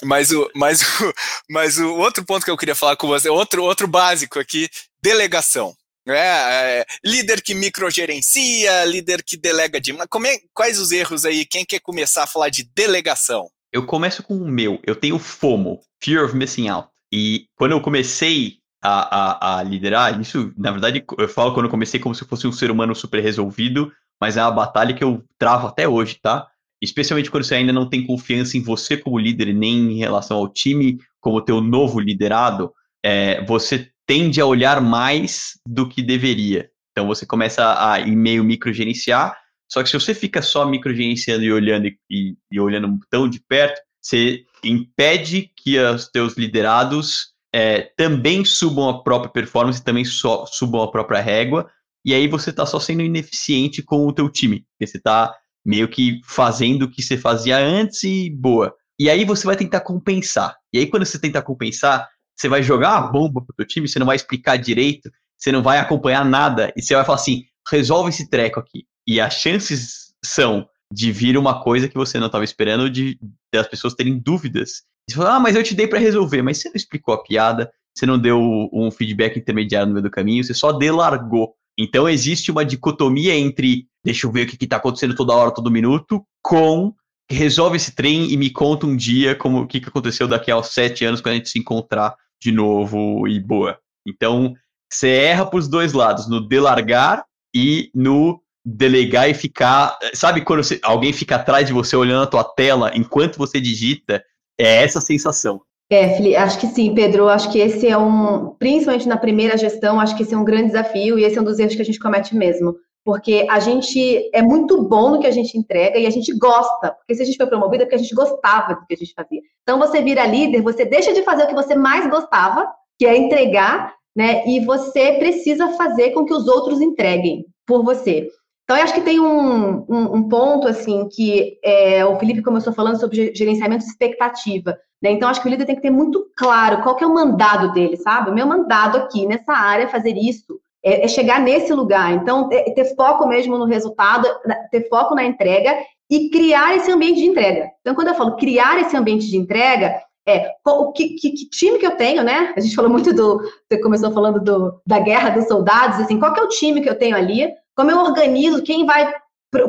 Mas o, mas, o, mas o outro ponto que eu queria falar com você, outro, outro básico aqui, delegação. É, é, líder que microgerencia, líder que delega de. Como é, quais os erros aí? Quem quer começar a falar de delegação? Eu começo com o meu. Eu tenho FOMO, Fear of Missing Out. E quando eu comecei a, a, a liderar, isso, na verdade, eu falo quando eu comecei como se fosse um ser humano super resolvido, mas é uma batalha que eu travo até hoje, tá? especialmente quando você ainda não tem confiança em você como líder, nem em relação ao time como teu novo liderado, é, você tende a olhar mais do que deveria. Então você começa a em meio microgerenciar, só que se você fica só microgerenciando e olhando e, e olhando tão de perto, você impede que os teus liderados é, também subam a própria performance, também so, subam a própria régua, e aí você está só sendo ineficiente com o teu time, porque você está meio que fazendo o que você fazia antes e boa. E aí você vai tentar compensar. E aí quando você tentar compensar, você vai jogar uma bomba pro teu time, você não vai explicar direito, você não vai acompanhar nada, e você vai falar assim, resolve esse treco aqui. E as chances são de vir uma coisa que você não estava esperando, de, de, as pessoas terem dúvidas. Você fala, ah, mas eu te dei para resolver, mas você não explicou a piada, você não deu um feedback intermediário no meio do caminho, você só delargou. Então existe uma dicotomia entre deixa eu ver o que está acontecendo toda hora, todo minuto, com resolve esse trem e me conta um dia como o que, que aconteceu daqui a sete anos quando a gente se encontrar de novo e boa. Então você erra para os dois lados, no delargar e no delegar e ficar. Sabe quando você, alguém fica atrás de você olhando a tua tela enquanto você digita? É essa sensação. É, acho que sim, Pedro. Acho que esse é um, principalmente na primeira gestão, acho que esse é um grande desafio e esse é um dos erros que a gente comete mesmo. Porque a gente é muito bom no que a gente entrega e a gente gosta. Porque se a gente foi promovido é porque a gente gostava do que a gente fazia. Então você vira líder, você deixa de fazer o que você mais gostava, que é entregar, né? E você precisa fazer com que os outros entreguem por você. Então, eu acho que tem um, um, um ponto, assim, que é, o Felipe começou falando sobre gerenciamento de expectativa. Né? Então, acho que o líder tem que ter muito claro qual que é o mandado dele, sabe? O meu mandado aqui, nessa área, é fazer isso, é, é chegar nesse lugar. Então, ter, ter foco mesmo no resultado, ter foco na entrega e criar esse ambiente de entrega. Então, quando eu falo criar esse ambiente de entrega, é o que, que, que, time que eu tenho, né? A gente falou muito do. Você começou falando do, da guerra dos soldados, assim, qual que é o time que eu tenho ali? Como eu organizo quem vai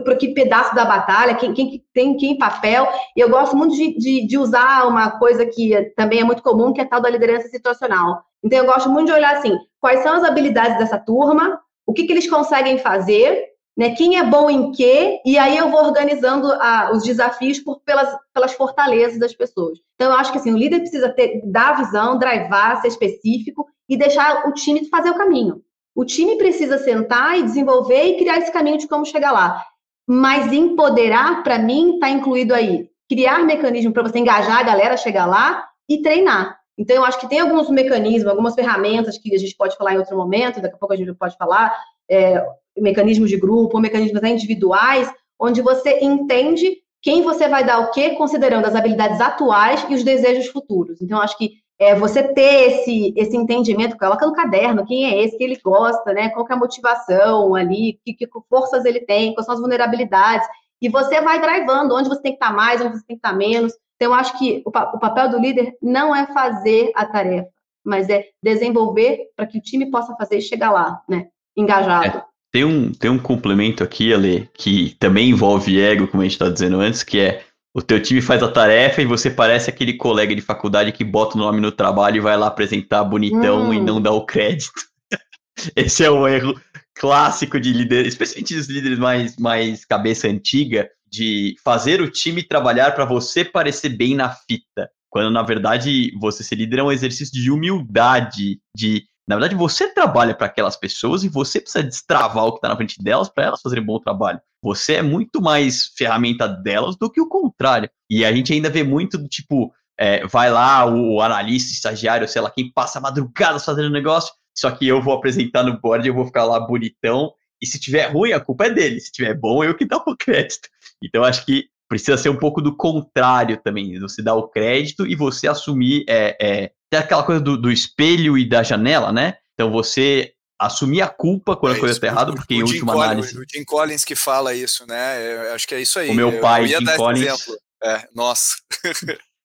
para que pedaço da batalha, quem, quem tem quem papel. E eu gosto muito de, de, de, usar uma coisa que também é muito comum, que é a tal da liderança situacional. Então, eu gosto muito de olhar assim, quais são as habilidades dessa turma, o que, que eles conseguem fazer, né, quem é bom em quê, e aí eu vou organizando a, os desafios por, pelas, pelas fortalezas das pessoas. Então, eu acho que assim, o líder precisa ter, dar a visão, drivar, ser específico e deixar o time fazer o caminho. O time precisa sentar e desenvolver e criar esse caminho de como chegar lá. Mas empoderar, para mim, está incluído aí. Criar mecanismo para você engajar a galera chegar lá e treinar. Então, eu acho que tem alguns mecanismos, algumas ferramentas que a gente pode falar em outro momento, daqui a pouco a gente pode falar, é, mecanismos de grupo, mecanismos individuais, onde você entende quem você vai dar o quê, considerando as habilidades atuais e os desejos futuros. Então, acho que é, você ter esse, esse entendimento, coloca no caderno quem é esse que ele gosta, né? Qual é a motivação ali, que, que forças ele tem, quais são as vulnerabilidades, e você vai drivando onde você tem que estar mais, onde você tem que estar menos. Então, eu acho que o, o papel do líder não é fazer a tarefa, mas é desenvolver para que o time possa fazer e chegar lá, né? Engajado. É, tem, um, tem um complemento aqui, Ale, que também envolve ego, como a gente está dizendo antes, que é o teu time faz a tarefa e você parece aquele colega de faculdade que bota o nome no trabalho e vai lá apresentar bonitão hum. e não dá o crédito. Esse é um erro clássico de líderes, especialmente dos líderes mais, mais cabeça antiga, de fazer o time trabalhar para você parecer bem na fita. Quando, na verdade, você ser líder é um exercício de humildade, de na verdade, você trabalha para aquelas pessoas e você precisa destravar o que está na frente delas para elas fazerem bom trabalho. Você é muito mais ferramenta delas do que o contrário. E a gente ainda vê muito do tipo, é, vai lá o analista, estagiário, sei lá, quem passa madrugadas fazendo negócio, só que eu vou apresentar no board, eu vou ficar lá bonitão, e se tiver ruim, a culpa é dele. Se tiver bom, eu que dou o crédito. Então, acho que precisa ser um pouco do contrário também. Você dá o crédito e você assumir é, é, tem aquela coisa do, do, espelho e da janela, né? Então você assumir a culpa quando é a coisa está errada, porque o em última Collins, análise. O Jim Collins que fala isso, né? Eu acho que é isso aí. O meu pai, Jim Collins. É, nossa.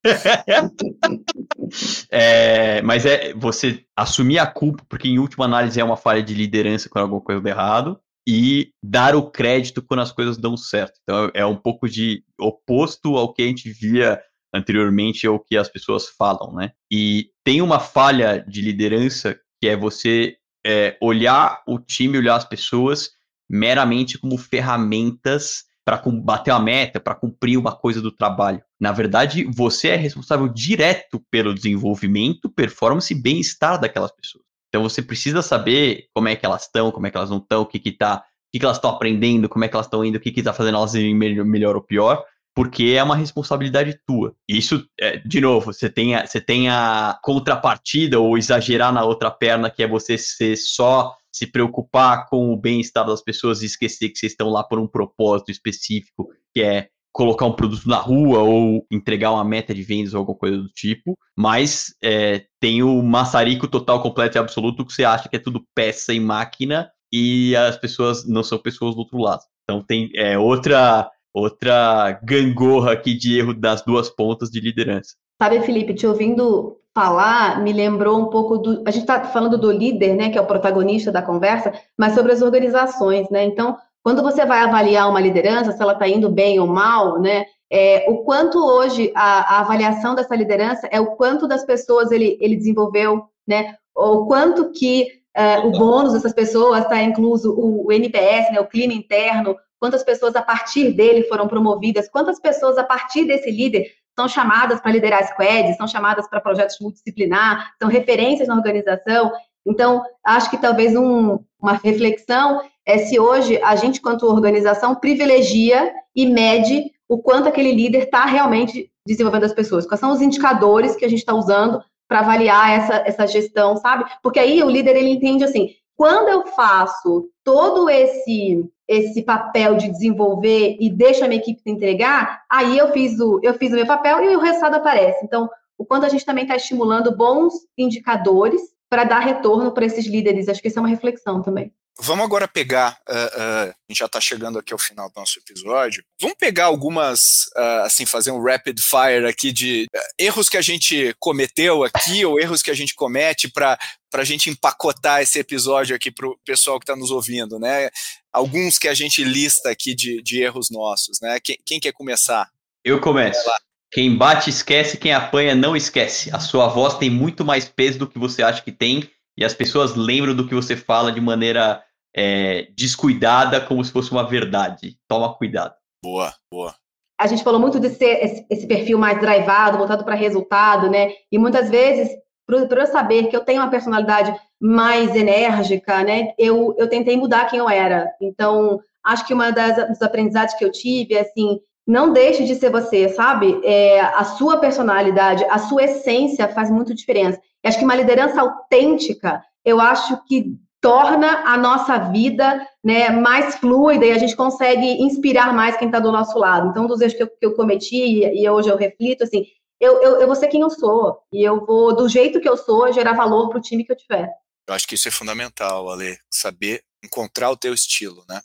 é, mas é você assumir a culpa, porque em última análise é uma falha de liderança quando alguma coisa dá errado, e dar o crédito quando as coisas dão certo. Então é um pouco de oposto ao que a gente via anteriormente ao que as pessoas falam, né? E tem uma falha de liderança que é você é, olhar o time, olhar as pessoas meramente como ferramentas para bater uma meta, para cumprir uma coisa do trabalho. Na verdade, você é responsável direto pelo desenvolvimento, performance e bem-estar daquelas pessoas. Então você precisa saber como é que elas estão, como é que elas não estão, o que que tá, o que, que elas estão aprendendo, como é que elas estão indo, o que que está fazendo elas irem melhor, melhor ou pior, porque é uma responsabilidade tua. Isso, é, de novo, você tem, a, você tem a contrapartida ou exagerar na outra perna, que é você ser só se preocupar com o bem-estar das pessoas e esquecer que vocês estão lá por um propósito específico, que é colocar um produto na rua ou entregar uma meta de vendas ou alguma coisa do tipo, mas é, tem o maçarico total, completo e absoluto que você acha que é tudo peça e máquina e as pessoas não são pessoas do outro lado. Então tem é, outra outra gangorra aqui de erro das duas pontas de liderança. Sabe, Felipe, te ouvindo falar, me lembrou um pouco do. A gente está falando do líder, né, que é o protagonista da conversa, mas sobre as organizações, né? Então, quando você vai avaliar uma liderança, se ela está indo bem ou mal, né? É, o quanto hoje a, a, avaliação dessa liderança é o quanto das pessoas ele, ele desenvolveu, né? O quanto que uh, o bônus dessas pessoas está incluso o, o, NPS, né? O clima interno, quantas pessoas a partir dele foram promovidas, quantas pessoas a partir desse líder são chamadas para liderar squads, são chamadas para projetos multidisciplinar, são referências na organização. Então, acho que talvez um, uma reflexão é se hoje a gente, quanto organização, privilegia e mede o quanto aquele líder está realmente desenvolvendo as pessoas. Quais são os indicadores que a gente está usando para avaliar essa, essa gestão, sabe? Porque aí o líder ele entende assim, quando eu faço todo esse esse papel de desenvolver e deixo a minha equipe entregar, aí eu fiz o eu fiz o meu papel e o resultado aparece. Então, o quanto a gente também está estimulando bons indicadores para dar retorno para esses líderes. Acho que isso é uma reflexão também. Vamos agora pegar, uh, uh, a gente já está chegando aqui ao final do nosso episódio. Vamos pegar algumas, uh, assim, fazer um rapid fire aqui de erros que a gente cometeu aqui ou erros que a gente comete para a gente empacotar esse episódio aqui para o pessoal que está nos ouvindo, né? Alguns que a gente lista aqui de, de erros nossos, né? Quem, quem quer começar? Eu começo. Quem bate esquece, quem apanha não esquece. A sua voz tem muito mais peso do que você acha que tem e as pessoas lembram do que você fala de maneira é, descuidada, como se fosse uma verdade. Toma cuidado. Boa, boa. A gente falou muito de ser esse, esse perfil mais drivado, voltado para resultado, né? E muitas vezes, para eu saber que eu tenho uma personalidade mais enérgica, né? Eu, eu tentei mudar quem eu era. Então, acho que uma das dos aprendizados que eu tive é assim, não deixe de ser você, sabe? É, a sua personalidade, a sua essência faz muito diferença. Eu acho que uma liderança autêntica, eu acho que torna a nossa vida né, mais fluida e a gente consegue inspirar mais quem está do nosso lado. Então, dos erros que eu, que eu cometi e, e, hoje eu reflito, assim, eu, eu, eu vou ser quem eu sou e eu vou, do jeito que eu sou, gerar valor para o time que eu tiver. Eu acho que isso é fundamental, Ale, saber encontrar o teu estilo, né?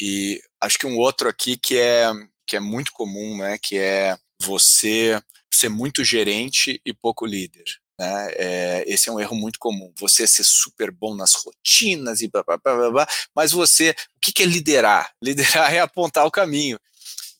E acho que um outro aqui que é, que é muito comum, né, que é você ser muito gerente e pouco líder. Né? É, esse é um erro muito comum. Você ser super bom nas rotinas e blá, blá, blá, blá, mas você, o que, que é liderar? Liderar é apontar o caminho.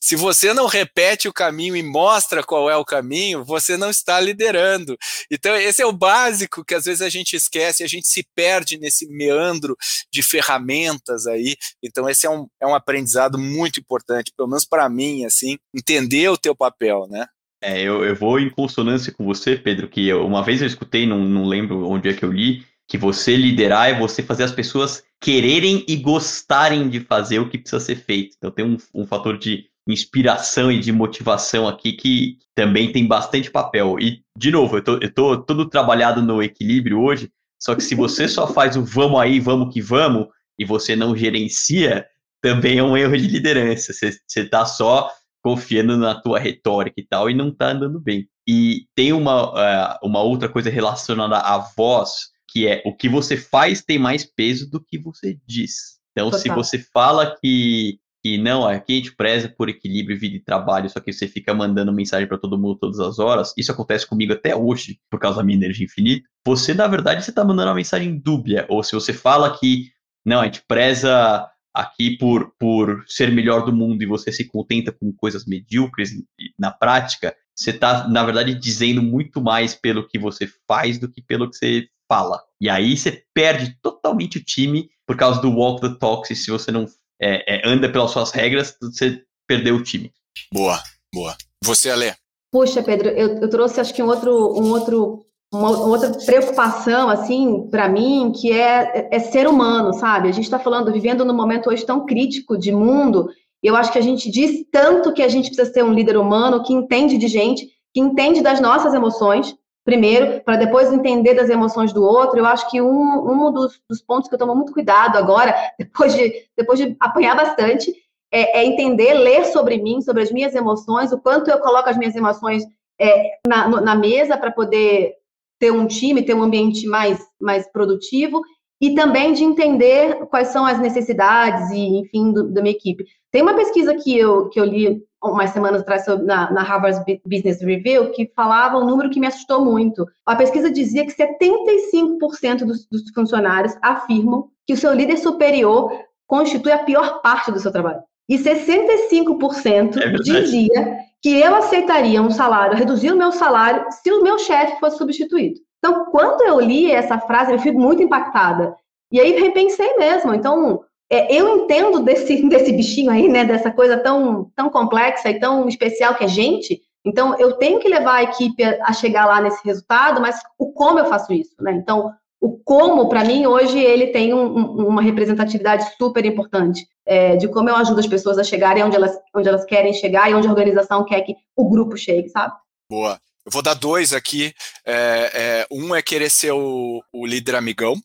Se você não repete o caminho e mostra qual é o caminho, você não está liderando. Então, esse é o básico que às vezes a gente esquece, a gente se perde nesse meandro de ferramentas aí. Então, esse é um, é um aprendizado muito importante, pelo menos para mim, assim, entender o teu papel, né? É, eu, eu vou em consonância com você, Pedro, que eu, uma vez eu escutei, não, não lembro onde é que eu li, que você liderar é você fazer as pessoas quererem e gostarem de fazer o que precisa ser feito. Então tem um, um fator de inspiração e de motivação aqui que também tem bastante papel. E, de novo, eu tô, eu tô todo trabalhado no equilíbrio hoje, só que se você só faz o vamos aí, vamos que vamos, e você não gerencia, também é um erro de liderança. Você, você tá só confiando na tua retórica e tal, e não tá andando bem. E tem uma, uh, uma outra coisa relacionada à voz, que é o que você faz tem mais peso do que você diz. Então, Total. se você fala que, que não, aqui a gente preza por equilíbrio, vida e trabalho, só que você fica mandando mensagem para todo mundo todas as horas, isso acontece comigo até hoje, por causa da minha energia infinita, você, na verdade, você tá mandando uma mensagem dúbia. Ou se você fala que, não, a gente preza aqui por, por ser melhor do mundo e você se contenta com coisas medíocres na prática, você está, na verdade, dizendo muito mais pelo que você faz do que pelo que você fala. E aí você perde totalmente o time por causa do walk the talk. Se você não é, é, anda pelas suas regras, você perdeu o time. Boa, boa. Você, Alê? Puxa, Pedro, eu, eu trouxe acho que um outro, um outro uma outra preocupação, assim, para mim, que é, é ser humano, sabe? A gente está falando, vivendo num momento hoje tão crítico de mundo, eu acho que a gente diz tanto que a gente precisa ser um líder humano que entende de gente, que entende das nossas emoções, primeiro, para depois entender das emoções do outro. Eu acho que um, um dos, dos, pontos que eu tomo muito cuidado agora, depois de, depois de apanhar bastante, é, é entender, ler sobre mim, sobre as minhas emoções, o quanto eu coloco as minhas emoções é, na, na mesa para poder ter um time, ter um ambiente mais, mais produtivo e também de entender quais são as necessidades e, enfim, do, da minha equipe. Tem uma pesquisa que eu, que eu li umas semanas atrás na, na, Harvard Business Review que falava um número que me assustou muito. A pesquisa dizia que 75% dos, dos funcionários afirmam que o seu líder superior constitui a pior parte do seu trabalho. E 65% é dizia que eu aceitaria um salário, reduzir o meu salário, se o meu chefe fosse substituído. Então, quando eu li essa frase, eu fui muito impactada. E aí repensei mesmo. Então, é, eu entendo desse, desse bichinho aí, né? Dessa coisa tão, tão complexa e tão especial que é gente. Então, eu tenho que levar a equipe a, a chegar lá nesse resultado, mas o como eu faço isso, né? Então, o como, para mim, hoje, ele tem um, um, uma representatividade super importante é, de como eu ajudo as pessoas a chegarem onde elas, onde elas querem chegar e onde a organização quer que o grupo chegue, sabe? Boa. Eu vou dar dois aqui. É, é, um é querer ser o, o líder amigão.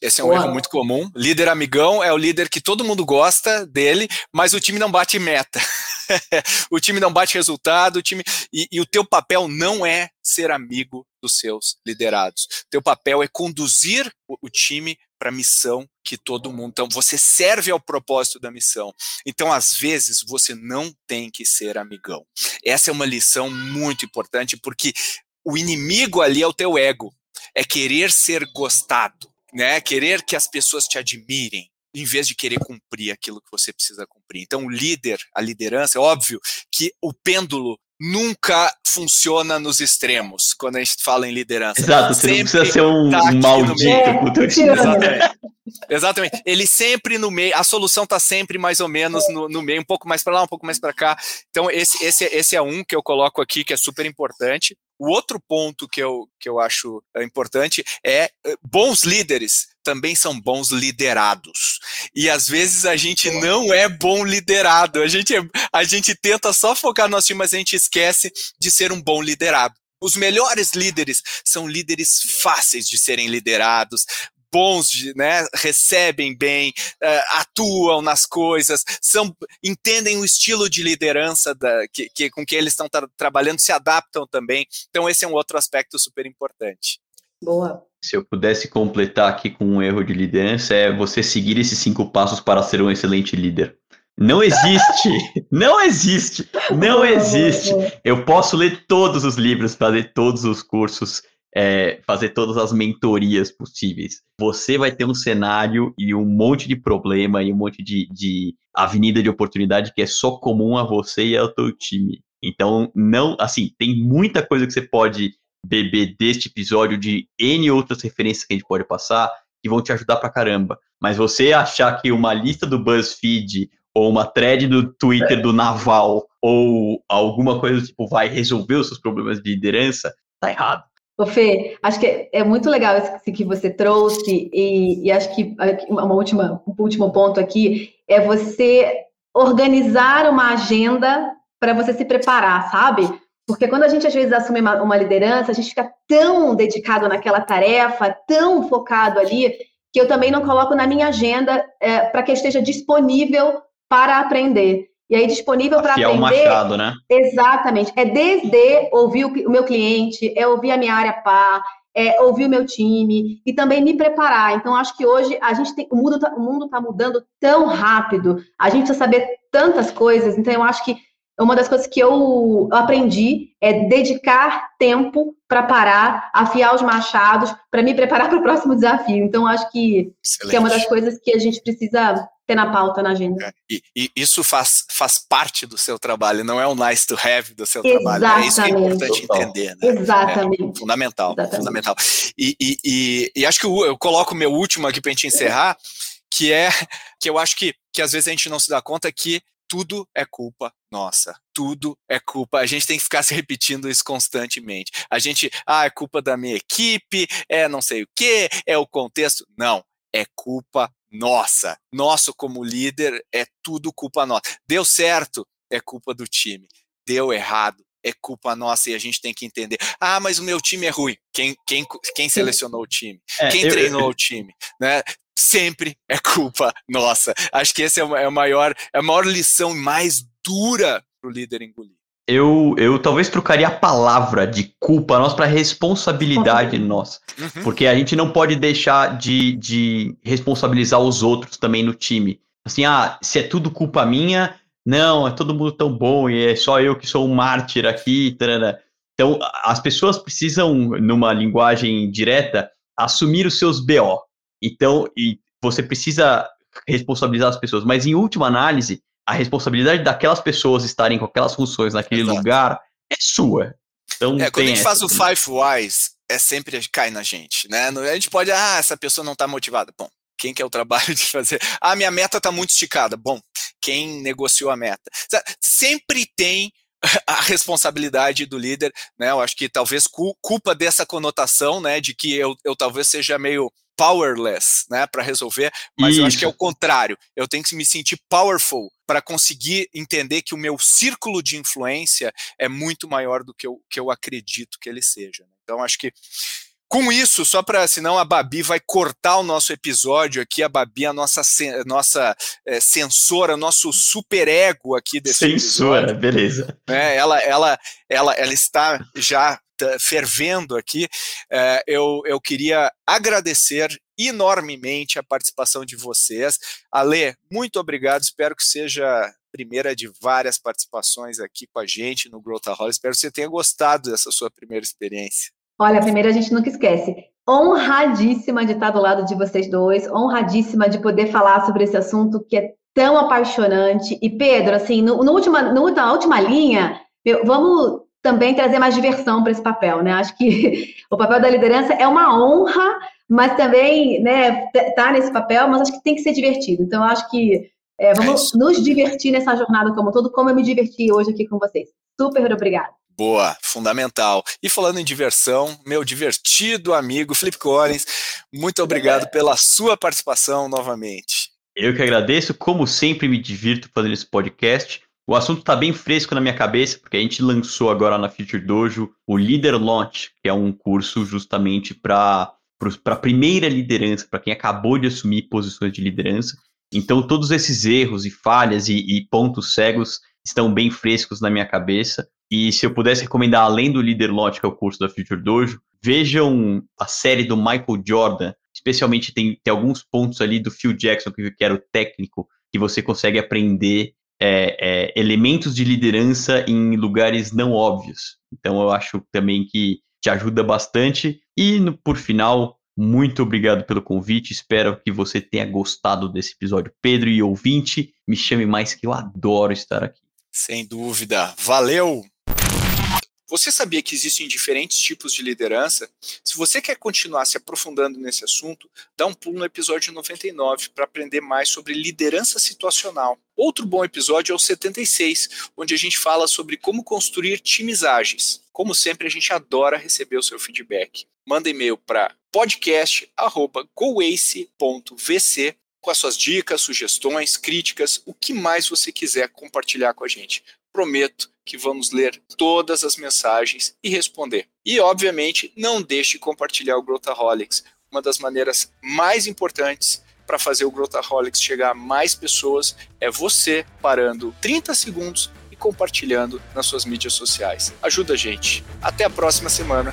Esse é um erro muito comum. Líder amigão é o líder que todo mundo gosta dele, mas o time não bate meta. o time não bate resultado, o time e, e, o teu papel não é ser amigo dos seus liderados. Teu papel é conduzir o, o time para a missão que todo mundo. Então, você serve ao propósito da missão. Então, às vezes, você não tem que ser amigão. Essa é uma lição muito importante, porque o inimigo ali é o teu ego. É querer ser gostado, né? Querer que as pessoas te admirem, em vez de querer cumprir aquilo que você precisa cumprir. Então, o líder, a liderança, é óbvio que o pêndulo nunca funciona nos extremos quando a gente fala em liderança. Exato, você não precisa ser um, tá maldito com o teu time. Exatamente. Exatamente. Ele sempre no meio, a solução está sempre mais ou menos no, no meio, um pouco mais para lá, um pouco mais para cá. Então, esse, esse, esse é um que eu coloco aqui, que é super importante. O outro ponto que eu, que eu acho é, importante é eh, bons líderes também são bons liderados. E às vezes a gente não é bom liderado. A gente, é, a gente tenta só focar no nosso time, mas a gente esquece de ser um bom liderado. Os melhores líderes são líderes fáceis de serem liderados, bons, né, recebem bem, uh, atuam nas coisas, são, entendem o estilo de liderança da, que, que, com que eles estão tra trabalhando, se adaptam também. Então, esse é um outro aspecto super importante. Boa. Se eu pudesse completar aqui com um erro de liderança, é você seguir esses cinco passos para ser um excelente líder. Não existe! não existe! Não existe! Eu posso ler todos os livros, fazer todos os cursos, é, fazer todas as mentorias possíveis. Você vai ter um cenário e um monte de problema e um monte de, de avenida de oportunidade que é só comum a você e ao teu time. Então, não, assim, tem muita coisa que você pode beber deste episódio de N outras referências que a gente pode passar que vão te ajudar pra caramba. Mas você achar que uma lista do BuzzFeed ou uma thread do Twitter do Naval ou alguma coisa tipo vai resolver os seus problemas de liderança, tá errado. Ô Fê, acho que é muito legal esse que você trouxe, e, e acho que uma última, um último ponto aqui é você organizar uma agenda para você se preparar, sabe? Porque quando a gente às vezes assume uma, uma liderança, a gente fica tão dedicado naquela tarefa, tão focado ali, que eu também não coloco na minha agenda é, para que esteja disponível para aprender. E aí, disponível para aprender. Machado, né? Exatamente. É desde ouvir o, meu cliente, é ouvir a minha área par, é ouvir o meu time e também me preparar. Então, acho que hoje a gente tem. O mundo está tá mudando tão rápido, a gente precisa saber tantas coisas. Então, eu acho que uma das coisas que eu aprendi é dedicar tempo para parar, afiar os machados, para me preparar para o próximo desafio. Então, acho que, que, é uma das coisas que a gente precisa ter na pauta, na agenda. É, e, e, isso faz, faz parte do seu trabalho, não é um nice to have do seu Exatamente. trabalho. É isso que é importante Total. entender. Né? Exatamente. É, fundamental, Exatamente. fundamental. E, e, e, acho que eu, eu coloco o meu último aqui para a gente encerrar, que é que eu acho que, que às vezes a gente não se dá conta que tudo é culpa nossa. Tudo é culpa. A gente tem que ficar se repetindo isso constantemente. A gente, ah, é culpa da minha equipe, é não sei o que, é o contexto. Não, é culpa nossa. Nosso como líder é tudo culpa nossa. Deu certo, é culpa do time. Deu errado, é culpa nossa e a gente tem que entender. Ah, mas o meu time é ruim. Quem, quem, quem selecionou o time? É, quem eu, treinou eu... o time? Né? Sempre é culpa nossa. Acho que essa é, é, a maior, é a maior lição mais dura para o líder engolir. Eu, eu talvez trocaria a palavra de culpa nossa para responsabilidade nossa. Uhum. Porque a gente não pode deixar de, de responsabilizar os outros também no time. Assim, ah, se é tudo culpa minha, não, é todo mundo tão bom e é só eu que sou um mártir aqui. Tarana. Então, as pessoas precisam, numa linguagem direta, assumir os seus BO. Então, e você precisa responsabilizar as pessoas. Mas, em última análise, a responsabilidade daquelas pessoas estarem com aquelas funções naquele Exato. lugar é sua. Então, é, quando a gente faz o Five Whys, é sempre cai na gente, né? A gente pode, ah, essa pessoa não está motivada. Bom, quem que é o trabalho de fazer? Ah, minha meta está muito esticada. Bom, quem negociou a meta? Sempre tem a responsabilidade do líder, né? Eu acho que talvez culpa dessa conotação, né, de que eu, eu talvez seja meio powerless, né, para resolver, mas Isso. eu acho que é o contrário. Eu tenho que me sentir powerful para conseguir entender que o meu círculo de influência é muito maior do que eu, que eu acredito que ele seja. Né? Então, acho que com isso, só para, senão a Babi vai cortar o nosso episódio aqui, a Babi, a nossa, nossa é, censora, nosso superego aqui desse Censora, episódio. beleza. É, ela, ela, ela, ela está já fervendo aqui. É, eu, eu queria agradecer enormemente a participação de vocês. Ale, muito obrigado, espero que seja primeira de várias participações aqui com a gente no Growthaholic. Espero que você tenha gostado dessa sua primeira experiência. Olha, primeiro a gente nunca esquece. Honradíssima de estar do lado de vocês dois, honradíssima de poder falar sobre esse assunto que é tão apaixonante. E Pedro, assim, no, no última, no, na última linha, vamos também trazer mais diversão para esse papel, né? Acho que o papel da liderança é uma honra, mas também, né, tá nesse papel, mas acho que tem que ser divertido. Então, acho que é, vamos é nos divertir nessa jornada como todo, como eu me diverti hoje aqui com vocês. Super obrigada. Boa, fundamental. E falando em diversão, meu divertido amigo Felipe Collins, muito obrigado pela sua participação novamente. Eu que agradeço, como sempre me divirto fazendo esse podcast. O assunto está bem fresco na minha cabeça, porque a gente lançou agora na Future Dojo o Leader Launch, que é um curso justamente para a primeira liderança, para quem acabou de assumir posições de liderança. Então, todos esses erros e falhas e, e pontos cegos estão bem frescos na minha cabeça. E se eu pudesse recomendar, além do Líder Lot, que é o curso da Future Dojo, vejam a série do Michael Jordan. Especialmente tem, tem alguns pontos ali do Phil Jackson, que, que era o técnico, que você consegue aprender é, é, elementos de liderança em lugares não óbvios. Então eu acho também que te ajuda bastante. E no, por final, muito obrigado pelo convite. Espero que você tenha gostado desse episódio. Pedro e ouvinte, me chame mais que eu adoro estar aqui. Sem dúvida. Valeu! Você sabia que existem diferentes tipos de liderança? Se você quer continuar se aprofundando nesse assunto, dá um pulo no episódio 99 para aprender mais sobre liderança situacional. Outro bom episódio é o 76, onde a gente fala sobre como construir times ágeis. Como sempre, a gente adora receber o seu feedback. Manda e-mail para podcast@goace.vc com as suas dicas, sugestões, críticas, o que mais você quiser compartilhar com a gente. Prometo que vamos ler todas as mensagens e responder. E, obviamente, não deixe de compartilhar o Growthaholics, uma das maneiras mais importantes para fazer o Growthaholics chegar a mais pessoas é você parando 30 segundos e compartilhando nas suas mídias sociais. Ajuda a gente. Até a próxima semana.